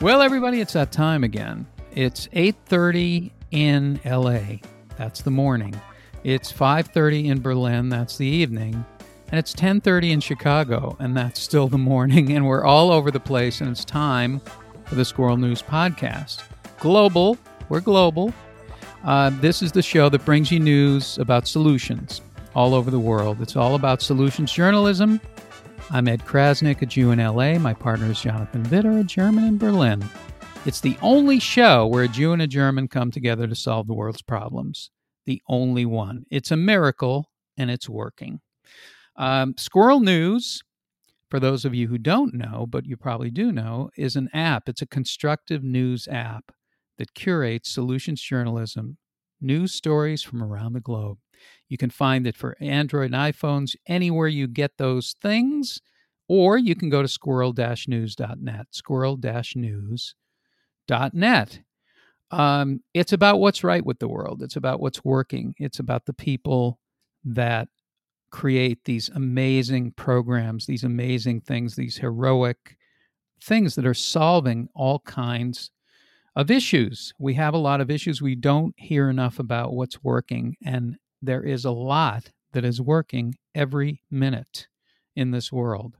Well, everybody, it's that time again. It's 8:30 in LA. That's the morning. It's 5:30 in Berlin. That's the evening. And it's 10:30 in Chicago, and that's still the morning. And we're all over the place, and it's time for the Squirrel News podcast. Global. We're global. Uh, this is the show that brings you news about solutions all over the world. It's all about solutions journalism I'm Ed Crasnick, a Jew in LA. My partner is Jonathan Widder, a German in Berlin. It's the only show where a Jew and a German come together to solve the world's problems. The only one. It's a miracle, and it's working. Um, Squirrel News, for those of you who don't know, but you probably do know, is an app. It's a constructive news app that curates solutions journalism, news stories from around the globe. You can find it for Android and iPhones anywhere you get those things, or you can go to squirrel news.net. Squirrel news.net. Um, it's about what's right with the world, it's about what's working, it's about the people that create these amazing programs, these amazing things, these heroic things that are solving all kinds of issues. We have a lot of issues. We don't hear enough about what's working. And there is a lot that is working every minute in this world.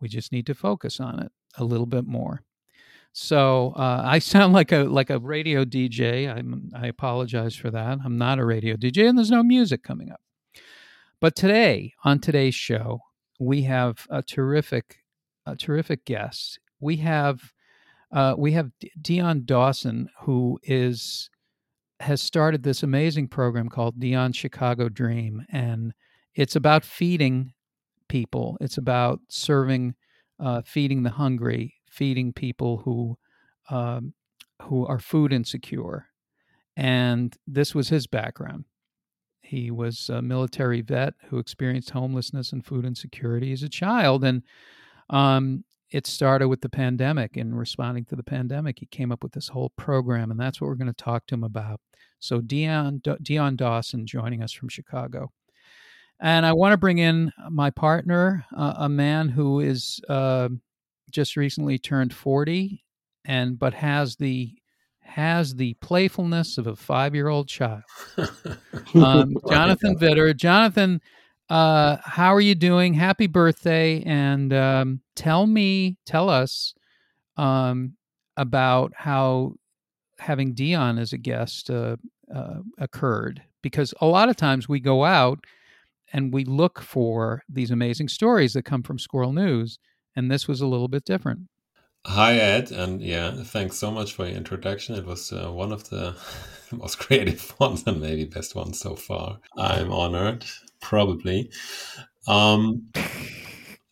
We just need to focus on it a little bit more. So uh, I sound like a like a radio DJ. I'm, I apologize for that. I'm not a radio DJ, and there's no music coming up. But today, on today's show, we have a terrific, a terrific guest. We have uh, we have Dion Dawson, who is has started this amazing program called Dion Chicago Dream, and it's about feeding people. It's about serving, uh, feeding the hungry, feeding people who um, who are food insecure. And this was his background. He was a military vet who experienced homelessness and food insecurity as a child, and um, it started with the pandemic and responding to the pandemic he came up with this whole program and that's what we're going to talk to him about. So dion dion dawson joining us from chicago. And i want to bring in my partner uh, a man who is uh, just recently turned 40 and but has the has the playfulness of a five-year-old child. Um, jonathan Widder jonathan uh, how are you doing? Happy birthday! And um, tell me, tell us um, about how having Dion as a guest uh, uh, occurred. Because a lot of times we go out and we look for these amazing stories that come from Squirrel News, and this was a little bit different. Hi, Ed, and yeah, thanks so much for your introduction. It was uh, one of the most creative ones and maybe best ones so far. I'm honored probably. Um,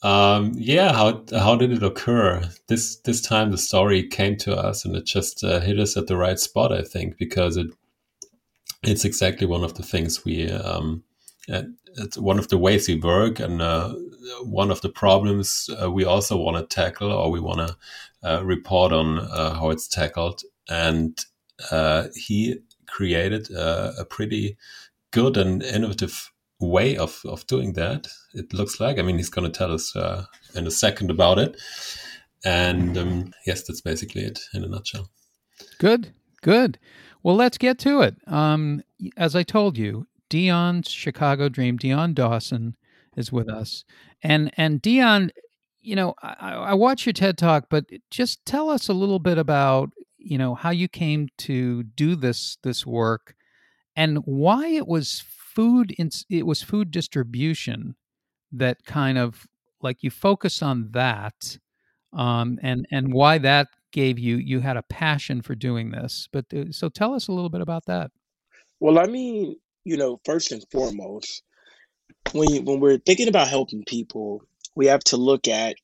um, yeah, how how did it occur? This this time the story came to us and it just uh, hit us at the right spot, I think, because it it's exactly one of the things we um, it's one of the ways we work and uh, one of the problems uh, we also want to tackle or we want to uh, report on uh, how it's tackled. And uh, he created a pretty good and innovative way of of doing that. It looks like. I mean, he's going to tell us uh, in a second about it. And um, yes, that's basically it in a nutshell. Good, good. Well, let's get to it. Um, as I told you, Dion's Chicago Dream, Dion Dawson is with us, and and Dion, you know, I, I watch your TED Talk, but just tell us a little bit about you know how you came to do this this work, and why it was food it was food distribution that kind of like you focus on that um, and and why that gave you you had a passion for doing this but uh, so tell us a little bit about that. Well i mean you know first and foremost when you, when we're thinking about helping people we have to look at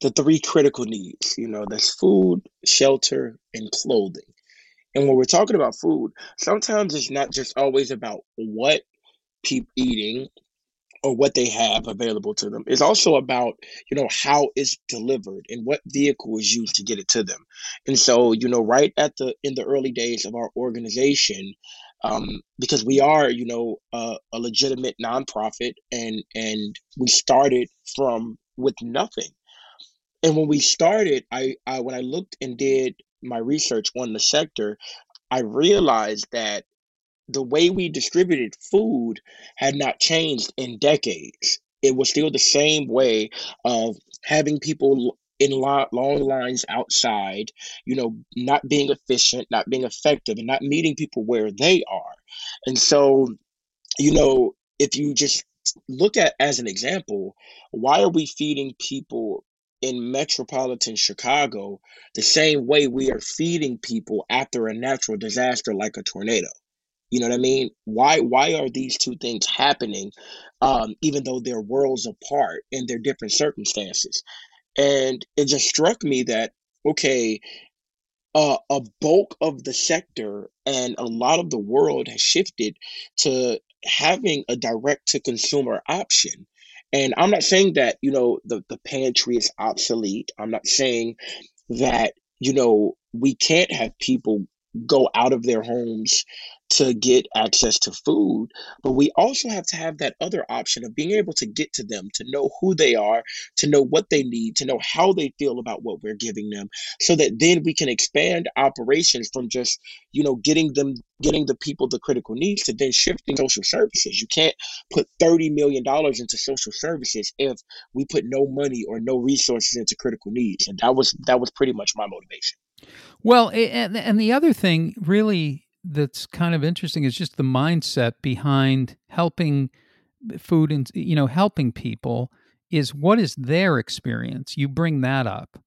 the three critical needs you know that's food shelter and clothing. And when we're talking about food sometimes it's not just always about what people eating or what they have available to them. It's also about, you know, how it's delivered and what vehicle is used to get it to them. And so, you know, right at the in the early days of our organization, um, because we are, you know, a legitimate nonprofit, and and we started from with nothing. and when we started, I, I when I looked and did my research on the sector, I realized that the way we distributed food had not changed in decades. It was still the same way of having people in long lines outside, you know, not being efficient, not being effective, and not meeting people where they are. And so, you know, if you just look at as an example, why are we feeding people in metropolitan Chicago the same way we are feeding people after a natural disaster like a tornado? You know what I mean? Why why are these two things happening, um, even though they're worlds apart and they're different circumstances? And it just struck me that okay, uh, a bulk of the sector and a lot of the world has shifted to having a direct to consumer option. And I'm not saying that you know the the pantry is obsolete. I'm not saying that you know we can't have people go out of their homes to get access to food, but we also have to have that other option of being able to get to them, to know who they are, to know what they need, to know how they feel about what we're giving them, so that then we can expand operations from just, you know, getting them, getting the people the critical needs to then shifting social services. You can't put $30 million into social services if we put no money or no resources into critical needs. And that was, that was pretty much my motivation. Well, and, and the other thing really that's kind of interesting is just the mindset behind helping food and you know helping people is what is their experience? You bring that up.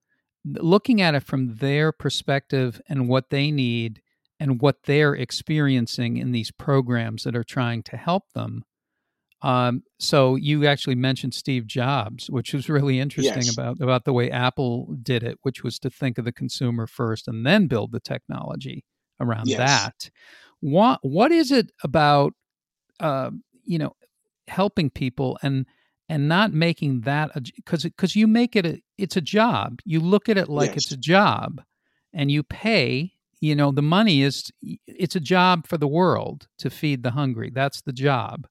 Looking at it from their perspective and what they need and what they're experiencing in these programs that are trying to help them um, so you actually mentioned Steve Jobs, which was really interesting yes. about about the way Apple did it, which was to think of the consumer first and then build the technology around yes. that. What what is it about uh, you know helping people and and not making that because because you make it a it's a job. You look at it like yes. it's a job, and you pay. You know the money is it's a job for the world to feed the hungry. That's the job.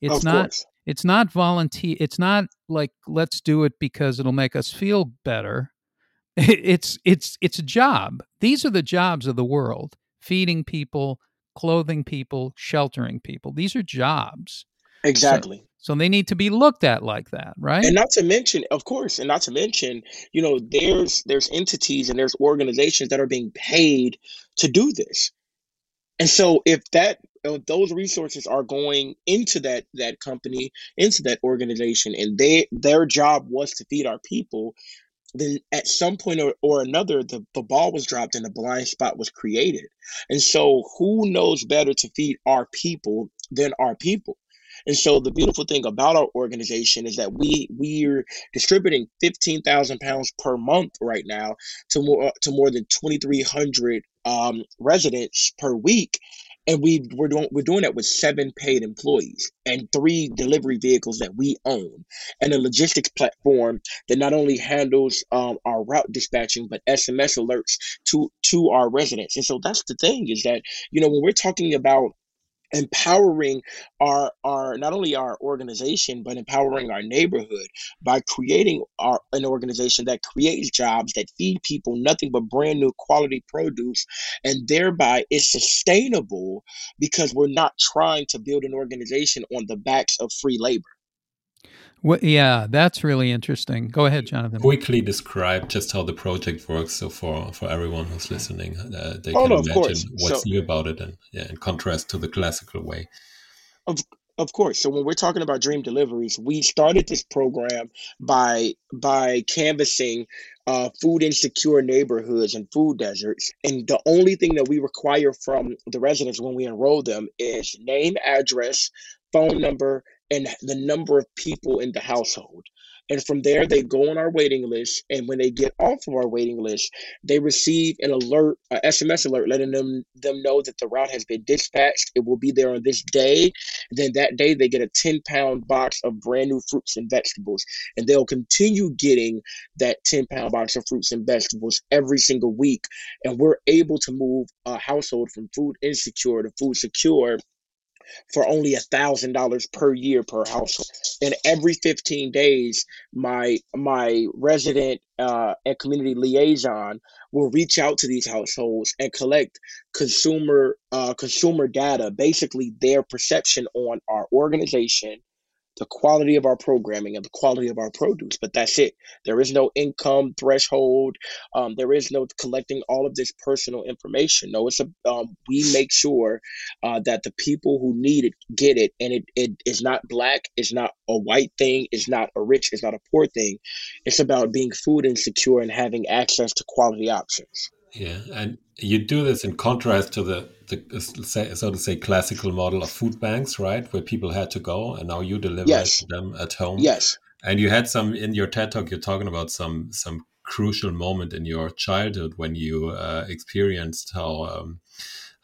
It's of not. Course. It's not volunteer. It's not like let's do it because it'll make us feel better. It's it's it's a job. These are the jobs of the world feeding people, clothing people, sheltering people. These are jobs. Exactly. So, so, they need to be looked at like that, right? And not to mention, of course, and not to mention, you know, there's there's entities and there's organizations that are being paid to do this. And so if that if those resources are going into that that company, into that organization, and they their job was to feed our people, then at some point or, or another, the, the ball was dropped and a blind spot was created. And so, who knows better to feed our people than our people? And so the beautiful thing about our organization is that we we're distributing fifteen thousand pounds per month right now to more to more than twenty three hundred um, residents per week, and we we're doing we're doing that with seven paid employees and three delivery vehicles that we own and a logistics platform that not only handles um, our route dispatching but sms alerts to to our residents. And so that's the thing is that you know when we're talking about empowering our our not only our organization but empowering our neighborhood by creating our an organization that creates jobs that feed people nothing but brand new quality produce and thereby is sustainable because we're not trying to build an organization on the backs of free labor well, yeah, that's really interesting. Go ahead, Jonathan. Quickly describe just how the project works, so for for everyone who's listening, uh, they oh, can no, imagine what's so, new about it, and yeah, in contrast to the classical way. Of of course. So when we're talking about dream deliveries, we started this program by by canvassing uh, food insecure neighborhoods and food deserts, and the only thing that we require from the residents when we enroll them is name, address, phone number, and the number of people in the household. And from there, they go on our waiting list. And when they get off of our waiting list, they receive an alert, a SMS alert, letting them, them know that the route has been dispatched. It will be there on this day. then that day, they get a 10 pound box of brand new fruits and vegetables. And they'll continue getting that 10 pound box of fruits and vegetables every single week. And we're able to move a household from food insecure to food secure for only a thousand dollars per year per household. And every 15 days, my my resident uh, and community liaison will reach out to these households and collect consumer uh, consumer data, basically their perception on our organization, the quality of our programming and the quality of our produce. But that's it. There is no income threshold. Um, there is no collecting all of this personal information. No, it's a um, we make sure uh, that the people who need it get it, and it, it is not black. It's not a white thing. It's not a rich. It's not a poor thing. It's about being food insecure and having access to quality options. Yeah, and you do this in contrast to the, the so to say classical model of food banks, right, where people had to go, and now you deliver yes. to them at home. Yes. And you had some in your TED talk. You're talking about some some crucial moment in your childhood when you uh, experienced how um,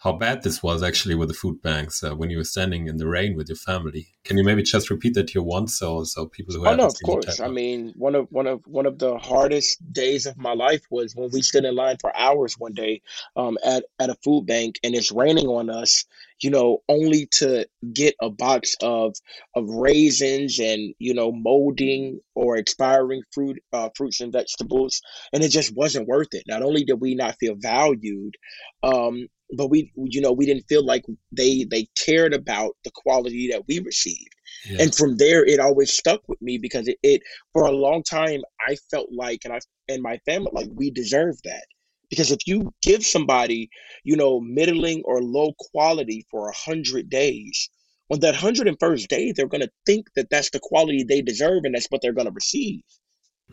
how bad this was actually with the food banks uh, when you were standing in the rain with your family. Can you maybe just repeat that here once, so so people who oh no, of course. I mean, one of one of one of the hardest days of my life was when we stood in line for hours one day um, at at a food bank, and it's raining on us. You know, only to get a box of of raisins and you know molding or expiring fruit uh, fruits and vegetables, and it just wasn't worth it. Not only did we not feel valued, um, but we you know we didn't feel like they they cared about the quality that we received yeah. and from there it always stuck with me because it, it for a long time i felt like and i and my family like we deserve that because if you give somebody you know middling or low quality for a hundred days on that 101st day they're going to think that that's the quality they deserve and that's what they're going to receive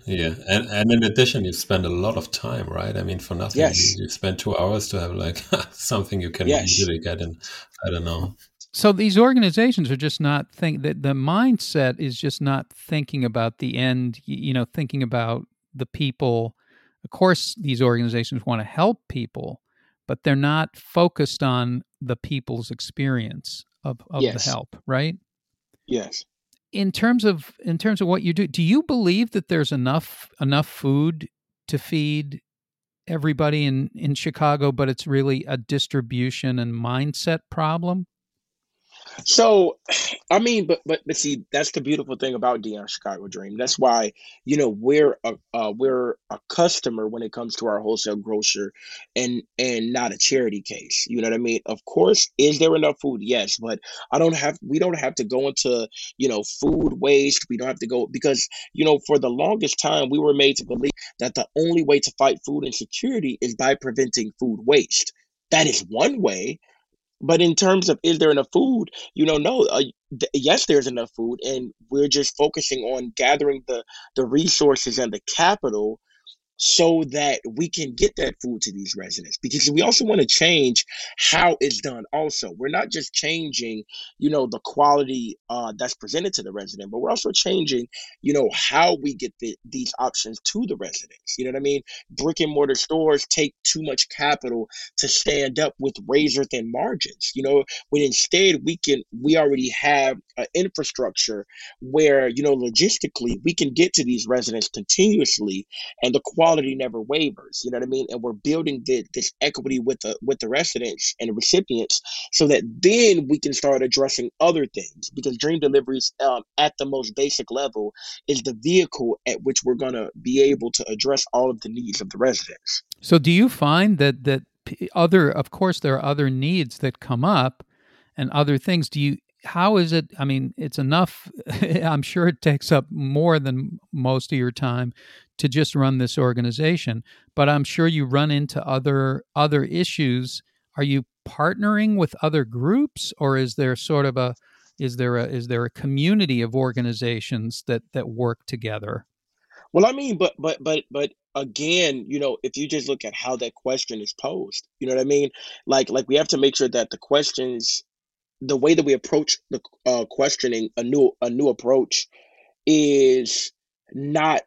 yeah, and and in addition, you spend a lot of time, right? I mean, for nothing, yes. you, you spend two hours to have like something you can yes. easily get in. I don't know. So these organizations are just not think that the mindset is just not thinking about the end. You know, thinking about the people. Of course, these organizations want to help people, but they're not focused on the people's experience of, of yes. the help, right? Yes in terms of in terms of what you do, do you believe that there's enough enough food to feed everybody in in Chicago, but it's really a distribution and mindset problem? So, I mean, but but but see, that's the beautiful thing about Dion Chicago Dream. That's why you know we're a uh, we're a customer when it comes to our wholesale grocer, and and not a charity case. You know what I mean? Of course, is there enough food? Yes, but I don't have. We don't have to go into you know food waste. We don't have to go because you know for the longest time we were made to believe that the only way to fight food insecurity is by preventing food waste. That is one way but in terms of is there enough food, you know, no. Uh, th- yes, there's enough food, and we're just focusing on gathering the the resources and the capital so that we can get that food to these residents. Because we also want to change how it's done also. We're not just changing you know the quality uh, that's presented to the resident but we're also changing you know how we get the, these options to the residents. You know what i mean? Brick and mortar stores take too much capital to stand up with razor thin margins. You know when instead we can we already have an infrastructure where you know logistically we can get to these residents continuously and the quality quality never wavers. You know what I mean? And we're building the, this equity with the with the residents and the recipients, so that then we can start addressing other things. Because Dream Deliveries, um, at the most basic level, is the vehicle at which we're going to be able to address all of the needs of the residents. So, do you find that that other, of course, there are other needs that come up, and other things. Do you how is it i mean it's enough i'm sure it takes up more than most of your time to just run this organization but i'm sure you run into other other issues. Are you partnering with other groups or is there sort of a is there a is there a community of organizations that that work together? Well i mean but but but but again you know if you just look at how that question is posed you know what i mean? Like like we have to make sure that the questions the way that we approach the uh, questioning a new a new approach is not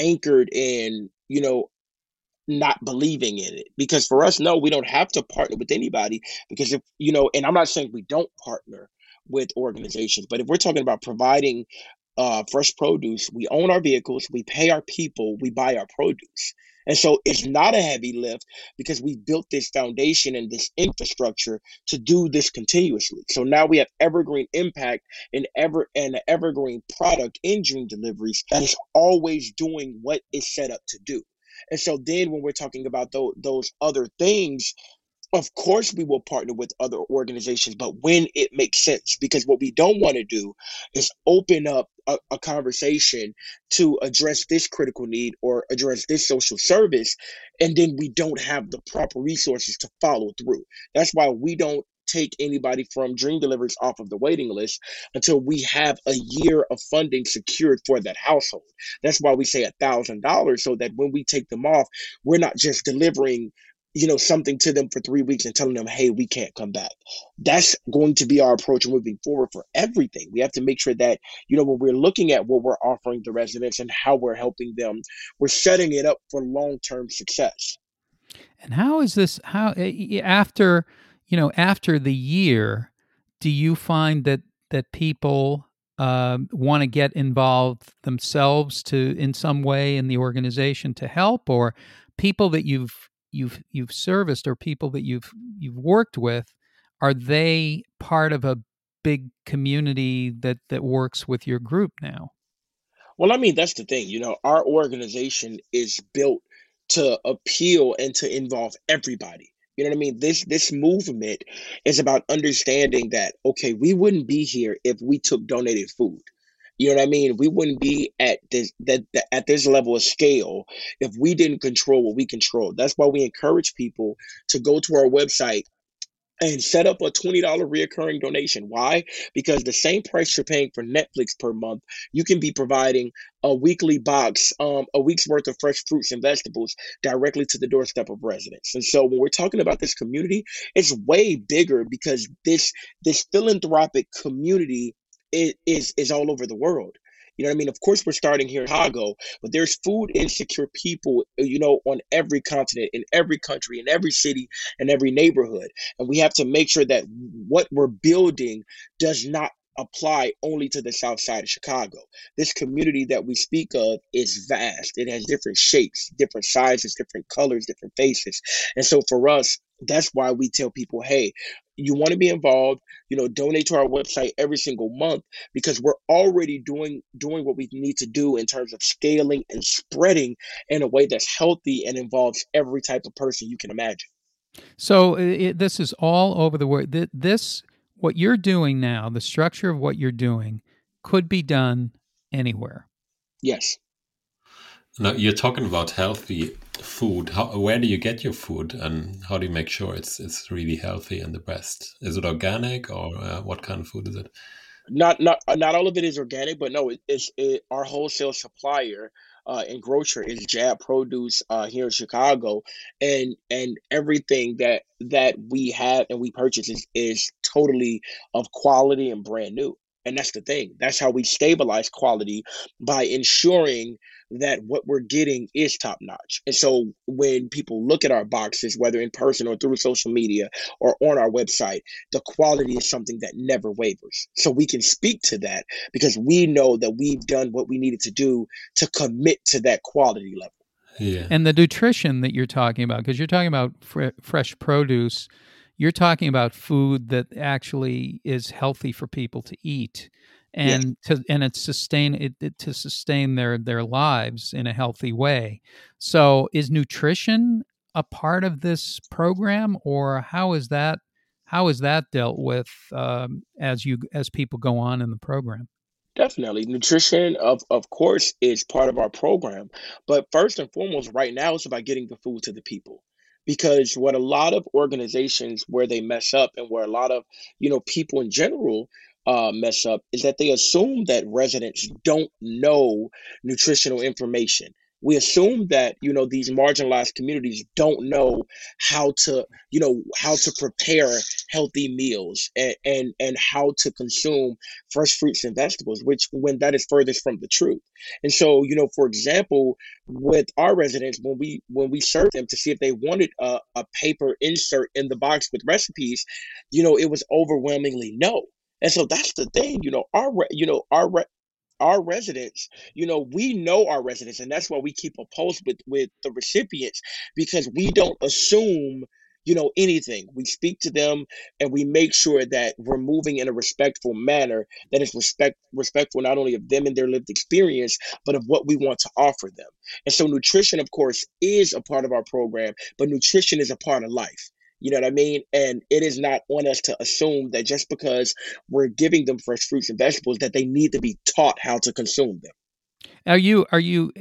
anchored in you know not believing in it. Because for us no we don't have to partner with anybody. Because if you know and i'm not saying we don't partner with organizations but if we're talking about providing uh, fresh produce we own our vehicles we pay our people we buy our produce And so it's not a heavy lift because we built this foundation and this infrastructure to do this continuously. So now we have evergreen impact and ever and an evergreen product in dream deliveries that is always doing what it's set up to do. And so then when we're talking about those, those other things, of course we will partner with other organizations but when it makes sense because what we don't want to do is open up a, a, conversation to address this critical need or address this social service and then we don't have the proper resources to follow through. That's why we don't take anybody from dream deliveries off of the waiting list until we have a year of funding secured for that household. That's why we say a thousand dollars so that when we take them off we're not just delivering you know something to them for three weeks and telling them hey we can't come back. That's going to be our approach moving forward for everything. We have to make sure that you know when we're looking at what we're offering the residents and how we're helping them we're setting it up for long-term success. And how is this how after you know after the year do you find that that people uh, want to get involved themselves to in some way in the organization to help? Or people that you've you've you've serviced or people that you've you've worked with are they part of a big community that that works with your group now well i mean that's the thing you know our organization is built to appeal and to involve everybody you know what I mean? This this movement is about understanding that okay, we wouldn't be here if we took donated food. You know what I mean? We wouldn't be at this that, that at this level of scale if we didn't control what we control. That's why we encourage people to go to our website and set up a $20 reoccurring donation. Why? Because the same price you're paying for Netflix per month, you can be providing a weekly box, um, a week's worth of fresh fruits and vegetables directly to the doorstep of residents. And so when we're talking about this community, it's way bigger because this this philanthropic community is, is, is all over the world. You know what I mean? Of course, we're starting here in Chicago, but there's food insecure people, uh, you know, on every continent, in every country, in every city, in every neighborhood. And we have to make sure that what we're building does not apply only to the south side of Chicago. This community that we speak of is vast. It has different shapes, different sizes, different colors, different faces. And so for us, that's why we tell people, hey, you want to be involved, you know, donate to our website every single month because we're already doing doing what we need to do in terms of scaling and spreading in a way that's healthy and involves every type of person you can imagine. So it, this is all over the world. This what you're doing now, the structure of what you're doing could be done anywhere. Yes. Now you're talking about healthy food. How, where do you get your food, and how do you make sure it's it's really healthy and the best? Is it organic, or uh, what kind of food is it? Not not uh, not all of it is organic, but no, it, it's it, our wholesale supplier uh, and grocer is Jab Produce uh, here in Chicago, and and everything that that we have and we purchase is, is totally of quality and brand new. And that's the thing. That's how we stabilize quality by ensuring that what we're getting is top notch. And so when people look at our boxes, whether in person or through social media or on our website, the quality is something that never wavers. So we can speak to that because we know that we've done what we needed to do to commit to that quality level. Yeah. And the nutrition that you're talking about, because you're talking about fr- fresh produce, you're talking about food that actually is healthy for people to eat and to and it's sustain it, it, to sustain their their lives in a healthy way. So is nutrition a part of this program, or how is that how is that dealt with um, as you as people go on in the program? Definitely. Nutrition, of, of course, is part of our program. But first and foremost, right now, it's about getting the food to the people. Because what a lot of organizations where they mess up and where a lot of, you know, people in general uh, mess up is that they assume that residents don't know nutritional information. We assume that you know these marginalized communities don't know how to you know how to prepare healthy meals and and, and how to consume fresh fruits and vegetables, which when that is furthest from the truth. And so you know, for example, with our residents, when we when we served them to see if they wanted a, a paper insert in the box with recipes, you know, it was overwhelmingly no and so that's the thing, you know, our you know our our residents, you know, we know our residents, and that's why we keep a pulse with with the recipients because we don't assume you know anything. We speak to them and we make sure that we're moving in a respectful manner that is respect respectful not only of them and their lived experience but of what we want to offer them. And so nutrition of course is a part of our program but nutrition is a part of life you know what I mean? And it is not on us to assume that just because we're giving them fresh fruits and vegetables that they need to be taught how to consume them. Are you are you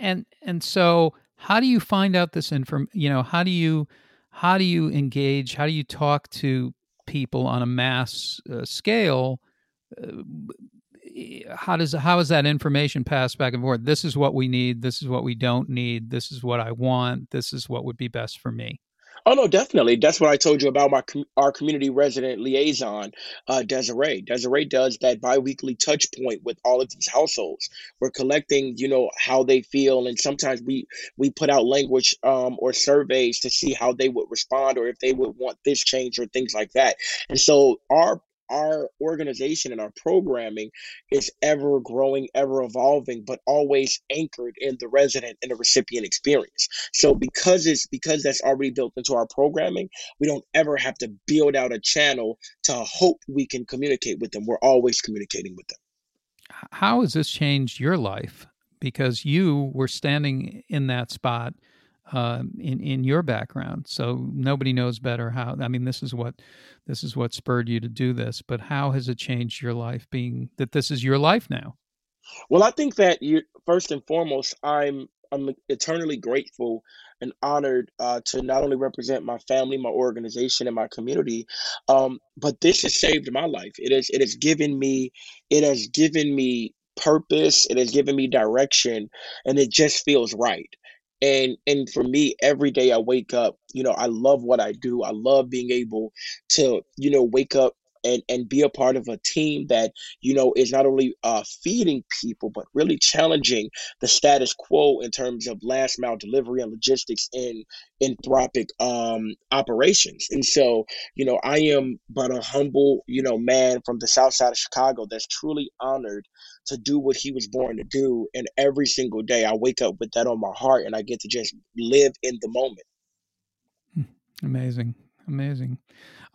and and so how do you find out this inform you know how do you how do you engage how do you talk to people on a mass uh, scale uh, how does how is that information passed back and forth this is what we need this is what we don't need this is what i want this is what would be best for me Oh no, definitely. That's what I told you about my our community resident liaison, uh, Desiree. Desiree does that biweekly touch point with all of these households. We're collecting, you know, how they feel, and sometimes we we put out language um, or surveys to see how they would respond or if they would want this change or things like that. And so our our organization and our programming is ever growing, ever evolving, but always anchored in the resident and the recipient experience. So because it's because that's already built into our programming, we don't ever have to build out a channel to hope we can communicate with them. We're always communicating with them. How has this changed your life? Because you were standing in that spot uh, in in your background. So nobody knows better how. I mean, this is what this is what spurred you to do this. But how has it changed your life? Being that this is your life now. Well, I think that you first and foremost, I'm I'm eternally grateful and honored uh, to not only represent my family, my organization, and my community, um, but this has saved my life. It has it has given me it has given me purpose. It has given me direction, and it just feels right and and for me every day i wake up you know i love what i do. I love being able to you know wake up and and be a part of a team that you know is not only uh, feeding people but really challenging the status quo in terms of last mile delivery and logistics in anthropic um, operations. And so you know i am but a humble you know man from the south side of chicago that's truly honored to do what he was born to do. And every single day i wake up with that on my heart and i get to just live in the moment. Hmm. amazing amazing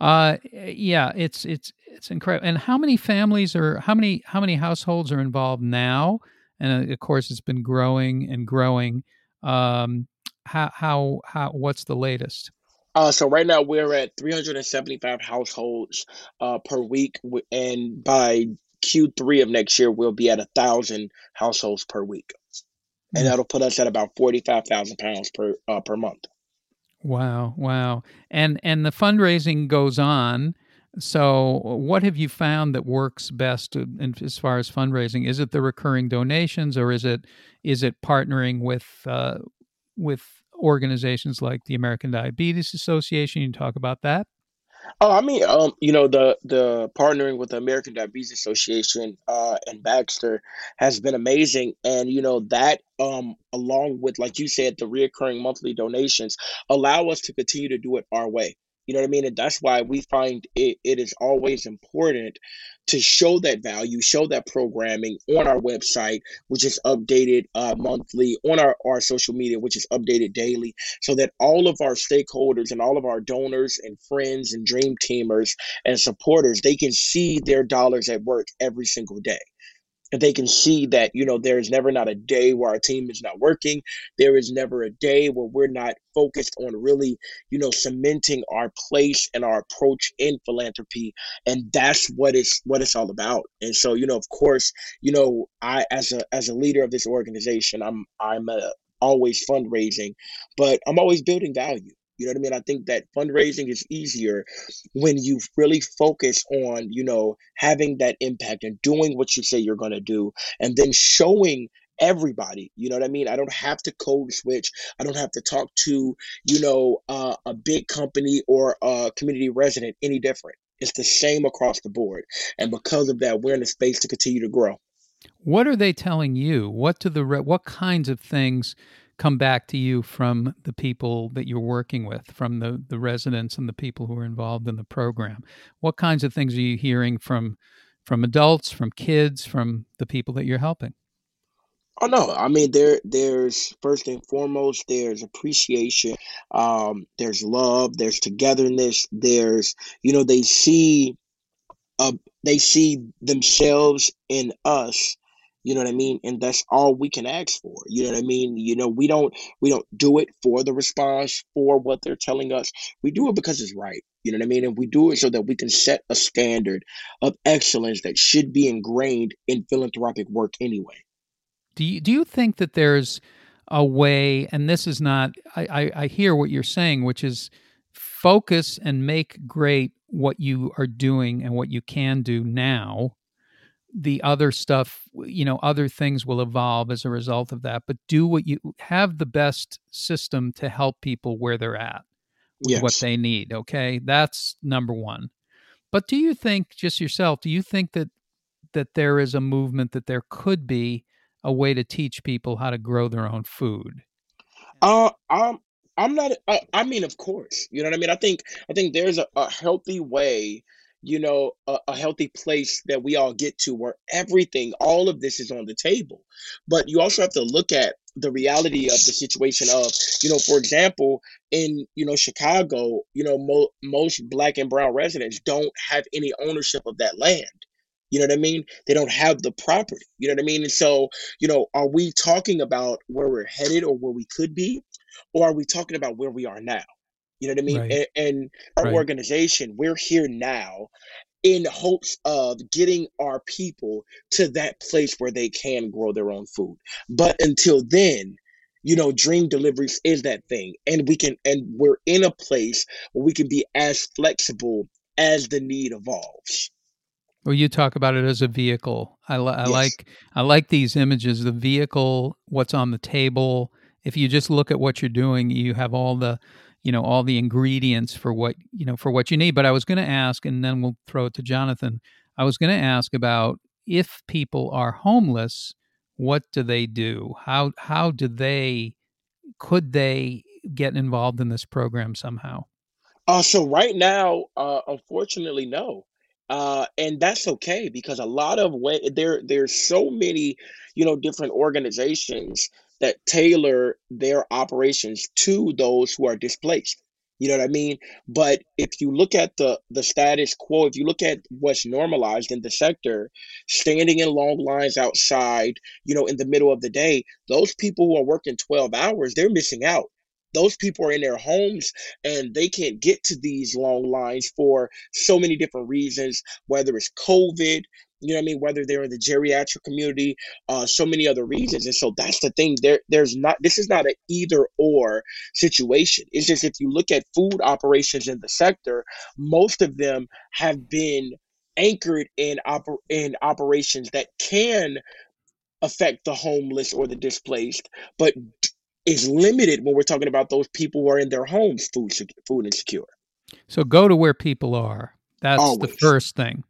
uh, yeah, it's it's it's incredible. And how many families are how many how many households are involved now? And uh, of course, it's been growing and growing. Um, how how how what's the latest? Uh, so right now we're at 375 households uh, per week, and by Q3 of next year we'll be at a thousand households per week, and mm. that'll put us at about 45,000 pounds per uh, per month. Wow, wow. And and the fundraising goes on. So, what have you found that works best in, as far as fundraising? Is it the recurring donations, or is it is it partnering with uh, with organizations like the American Diabetes Association? You talk about that. Oh, I mean, um, you know, the the partnering with the American Diabetes Association uh, and Baxter has been amazing, and you know that um, along with, like you said, the reoccurring monthly donations allow us to continue to do it our way. You know what I mean? And that's why we find it, it is always important to show that value, show that programming on our website, which is updated uh, monthly, on our, our social media, which is updated daily, so that all of our stakeholders and all of our donors and friends and dream teamers and supporters, they can see their dollars at work every single day they can see that you know there is never not a day where our team is not working. There is never a day where we're not focused on really you know cementing our place and our approach in philanthropy. And that's what it's what it's all about. And so you know of course you know i as a as a leader of this organization i'm i'm a, always fundraising but i'm always building value you know what I mean? I think that fundraising is easier when you really focus on, you know, having that impact and doing what you say you're going to do and then showing everybody you know what i mean? I don't have to code switch. I don't have to talk to you know uh, a big company or a community resident any different. It's the same across the board. And because of that we're in a space to continue to grow. What are they telling you? What do the what kinds of things come back to you from the people that you're working with, from the, the residents and the people who are involved in the program? What kinds of things are you hearing from from adults, from kids, from the people that you're helping? Oh no, I mean there there's first and foremost there's appreciation, um, there's love, there's togetherness, there's you know they see uh they see themselves in us, you know what I mean? And that's all we can ask for. You know what I mean? You know, we don't we don't do it for the response for what they're telling us. We do it because it's right. You know what I mean? And we do it so that we can set a standard of excellence that should be ingrained in philanthropic work anyway. Do you, do you think that there's a way, and this is not, I, I, I hear what you're saying, which is focus and make great what you are doing and what you can do now. The other stuff, you know, other things will evolve as a result of that, but do what you have the best system to help people where they're at with Yes. what they need. Okay. That's number one. But do you think, just yourself, do you think that that there is a movement that there could be a way to teach people how to grow their own food? Uh, I'm I'm not. I, I mean, of course, you know what I mean. I think I think there's a, a healthy way, you know, a, a healthy place that we all get to where everything, all of this is on the table. But you also have to look at the reality of the situation of, you know, for example, in you know Chicago, you know, mo- most black and brown residents don't have any ownership of that land. You know what I mean? They don't have the property. You know what I mean? And so, you know, are we talking about where we're headed or where we could be? Or are we talking about where we are now? You know what I mean? Right. And, and our Right. organization, we're here now in hopes of getting our people to that place where they can grow their own food. But until then, you know, Dream Deliveries is that thing. And we can, and we're in a place where we can be as flexible as the need evolves. Well, you talk about it as a vehicle. I, li- I Yes. like I like these images. The vehicle, what's on the table. If you just look at what you're doing, you have all the, you know, all the ingredients for what you know for what you need. But I was going to ask, and then we'll throw it to Jonathan. I was going to ask about if people are homeless, what do they do? How how do they could they get involved in this program somehow? Uh, so right now, uh, unfortunately, no. Uh, and that's okay because a lot of way there there's so many, you know, different organizations that tailor their operations to those who are displaced. You know what I mean? But if you look at the the status quo, if you look at what's normalized in the sector, standing in long lines outside, you know, in the middle of the day, those people who are working 12 hours, they're missing out. Those people are in their homes and they can't get to these long lines for so many different reasons, whether it's COVID, you know what I mean, whether they're in the geriatric community, uh, so many other reasons. And so that's the thing. There, there's not. This is not an either or situation. It's just if you look at food operations in the sector, most of them have been anchored in oper- in operations that can affect the homeless or the displaced, but is limited when we're talking about those people who are in their homes food food insecure. So go to where people are. That's the first thing.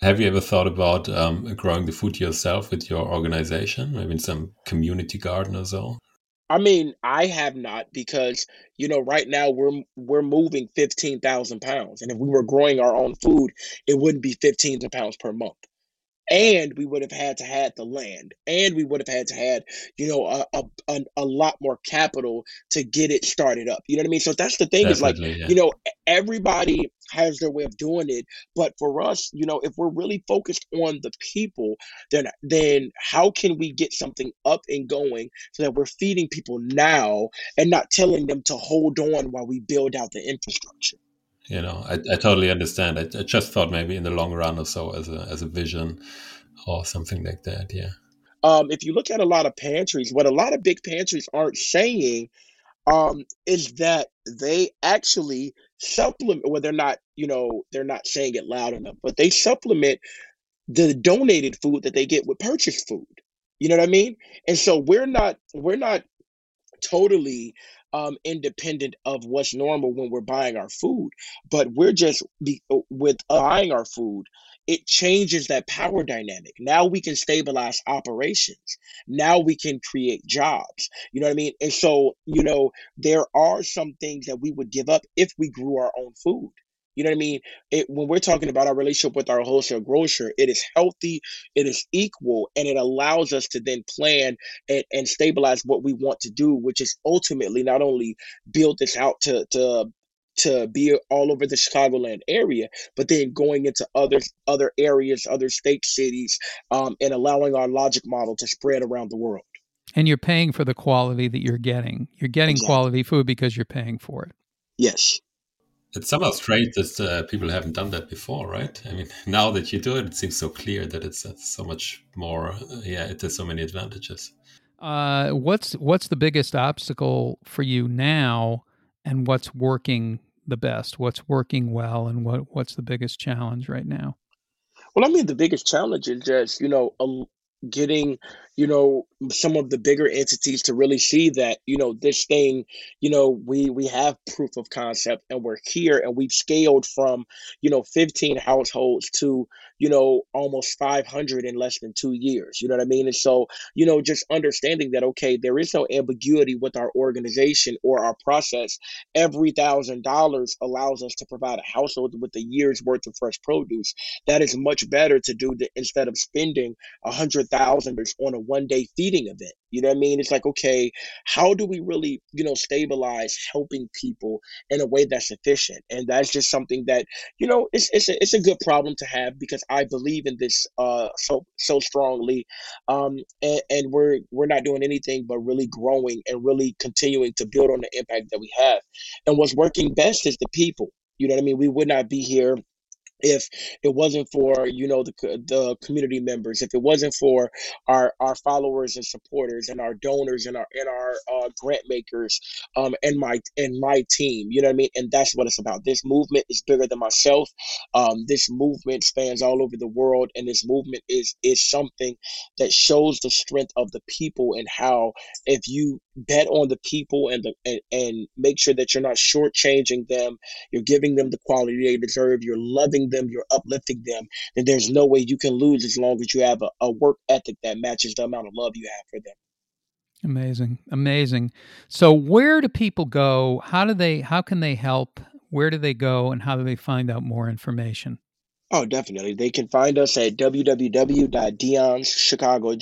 Have you ever thought about um, growing the food yourself with your organization, maybe in some community garden or so? I mean, I have not because you know right now we're we're moving fifteen thousand pounds, and if we were growing our own food, it wouldn't be fifteen pounds per month. And we would have had to had the land, and we would have had to had you know a, a a a lot more capital to get it started up. You know what I mean? So that's the thing is like yeah. you know everybody has their way of doing it, but for us, you know, if we're really focused on the people, then then how can we get something up and going so that we're feeding people now and not telling them to hold on while we build out the infrastructure? You know, I, I totally understand. I, I just thought maybe in the long run or so as a as a vision or something like that. Yeah. Um, if you look at a lot of pantries, what a lot of big pantries aren't saying um, is that they actually supplement, well, they're not, you know, they're not saying it loud enough, but they supplement the donated food that they get with purchased food. You know what I mean? And so we're not, we're not totally um, independent of what's normal when we're buying our food, but we're just be, uh, with buying our food. It changes that power dynamic. Now we can stabilize operations. Now we can create jobs. You know what I mean? And so, you know, there are some things that we would give up if we grew our own food. You know what I mean? It, when we're talking about our relationship with our wholesale grocer, it is healthy, it is equal, and it allows us to then plan and, and stabilize what we want to do, which is ultimately not only build this out to to to be all over the Chicagoland area, but then going into other other areas, other state cities, um, and allowing our logic model to spread around the world. And you're paying for the quality that you're getting. You're getting exactly. quality food because you're paying for it. Yes. It's somehow strange that uh, people haven't done that before, right? I mean, now that you do it, it seems so clear that it's uh, so much more. Uh, yeah, it has so many advantages. Uh, what's what's the biggest obstacle for you now, and what's working the best? What's working well, and what what's the biggest challenge right now? Well, I mean, the biggest challenge is just you know getting you know some of the bigger entities to really see that you know this thing you know we we have proof of concept and we're here and we've scaled from you know 15 households to you know almost 500 in less than two years. You know what i mean? And so you know just understanding that okay there is no ambiguity with our organization or our process. Every thousand dollars allows us to provide a household with a year's worth of fresh produce. That is much better to do the, instead of spending a hundred thousand on a one day feeding event. You know what I mean? It's like, okay, how do we really, you know, stabilize helping people in a way that's efficient? And that's just something that, you know, it's it's a, it's a good problem to have because I believe in this uh so so strongly. Um and, and we're we're not doing anything but really growing and really continuing to build on the impact that we have. And what's working best is the people. You know what I mean? We would not be here if it wasn't for you know the the community members if it wasn't for our our followers and supporters and our donors and our and our uh, grant makers um and my and my team you know what i mean? And that's what it's about. This movement is bigger than myself. Um this movement spans all over the world and this movement is is something that shows the strength of the people and how if you bet on the people and the and, and make sure that you're not shortchanging them you're giving them the quality they deserve you're loving them, you're uplifting them, then there's no way you can lose as long as you have a, a work ethic that matches the amount of love you have for them. Amazing. Amazing. So where do people go? How do they how can they help? Where do they go and how do they find out more information? Oh, definitely. They can find us at www.dion's Chicago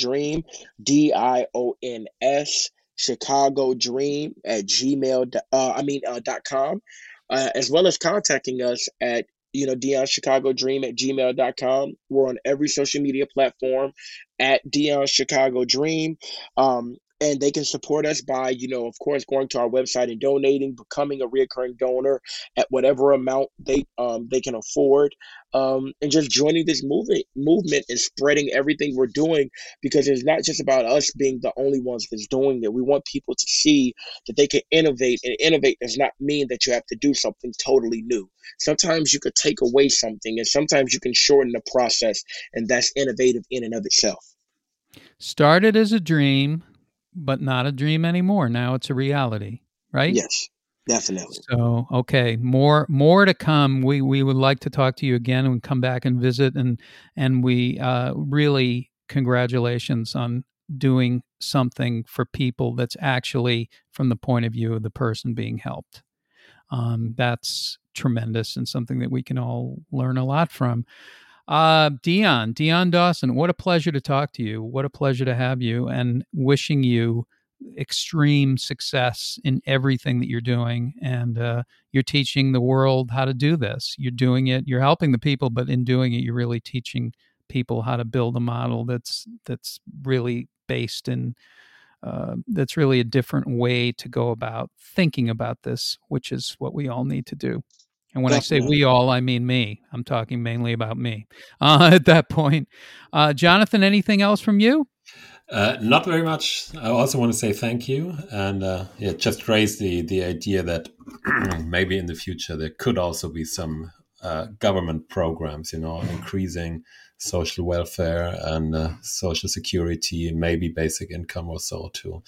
D I O N S Chicago Dream at gmail. Uh, I mean, uh, dot com, uh, as well as contacting us at you know, Dion Chicago Dream at gmail.com. We're on every social media platform at Dion Chicago Dream. Um, and they can support us by, you know, of course, going to our website and donating, becoming a recurring donor at whatever amount they um, they can afford, um, and just joining this movement movement and spreading everything we're doing because it's not just about us being the only ones that's doing it. We want people to see that they can innovate, and innovate does not mean that you have to do something totally new. Sometimes you could take away something, and sometimes you can shorten the process, and that's innovative in and of itself. Started as a dream, but not a dream anymore. Now it's a reality, right? Yes. Definitely. So okay, more more to come. We we would like to talk to you again and come back and visit and and we uh, really congratulations on doing something for people that's actually from the point of view of the person being helped. Um, that's tremendous and something that we can all learn a lot from. Uh, Dion, Dion Dawson, what a pleasure to talk to you. What a pleasure to have you and wishing you extreme success in everything that you're doing. And uh, you're teaching the world how to do this. You're doing it, you're helping the people, but in doing it, you're really teaching people how to build a model that's that's really based in uh, that's really a different way to go about thinking about this, which is what we all need to do. And when Definitely. I say we all, I mean me. I'm talking mainly about me uh, at that point. Uh, Jonathan, anything else from you? Uh, not very much. I also want to say thank you, and uh, yeah, just raise the the idea that maybe in the future there could also be some uh, government programs, you know, increasing social welfare and uh, social security, maybe basic income or so to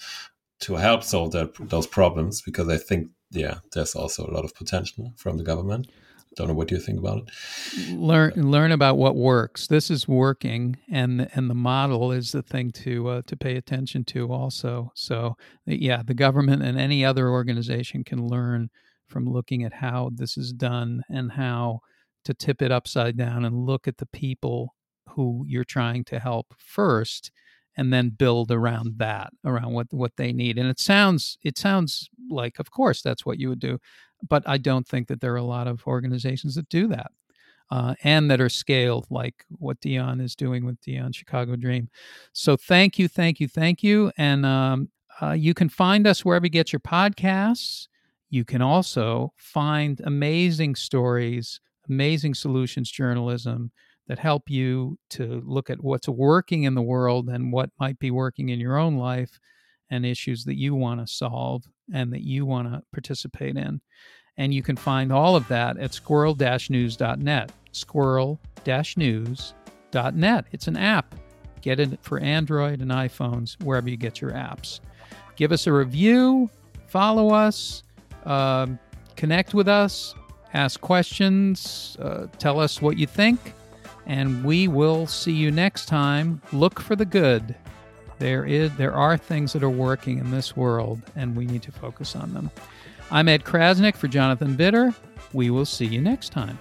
to help solve that, those problems. Because I think yeah, there's also a lot of potential from the government. Don't know what you think about it. Learn learn about what works. This is working, and and the model is the thing to uh, to pay attention to also. So yeah, the government and any other organization can learn from looking at how this is done and how to tip it upside down and look at the people who you're trying to help first and then build around that around what what they need. And it sounds it sounds like of course that's what you would do but i don't think that there are a lot of organizations that do that uh, and that are scaled like what dion is doing with dion chicago dream. So thank you thank you thank you and um, uh, you can find us wherever you get your podcasts. You can also find amazing stories amazing solutions journalism that help you to look at what's working in the world and what might be working in your own life and issues that you want to solve and that you want to participate in. And you can find all of that at squirrel news.net. Squirrel news.net. It's an app. Get it for Android and iPhones, wherever you get your apps. Give us a review, follow us, um, connect with us, ask questions, uh, tell us what you think and we will see you next time. Look for the good. There is there are things that are working in this world and we need to focus on them. I'm Ed Crasnick for Jonathan Widder. We will see you next time.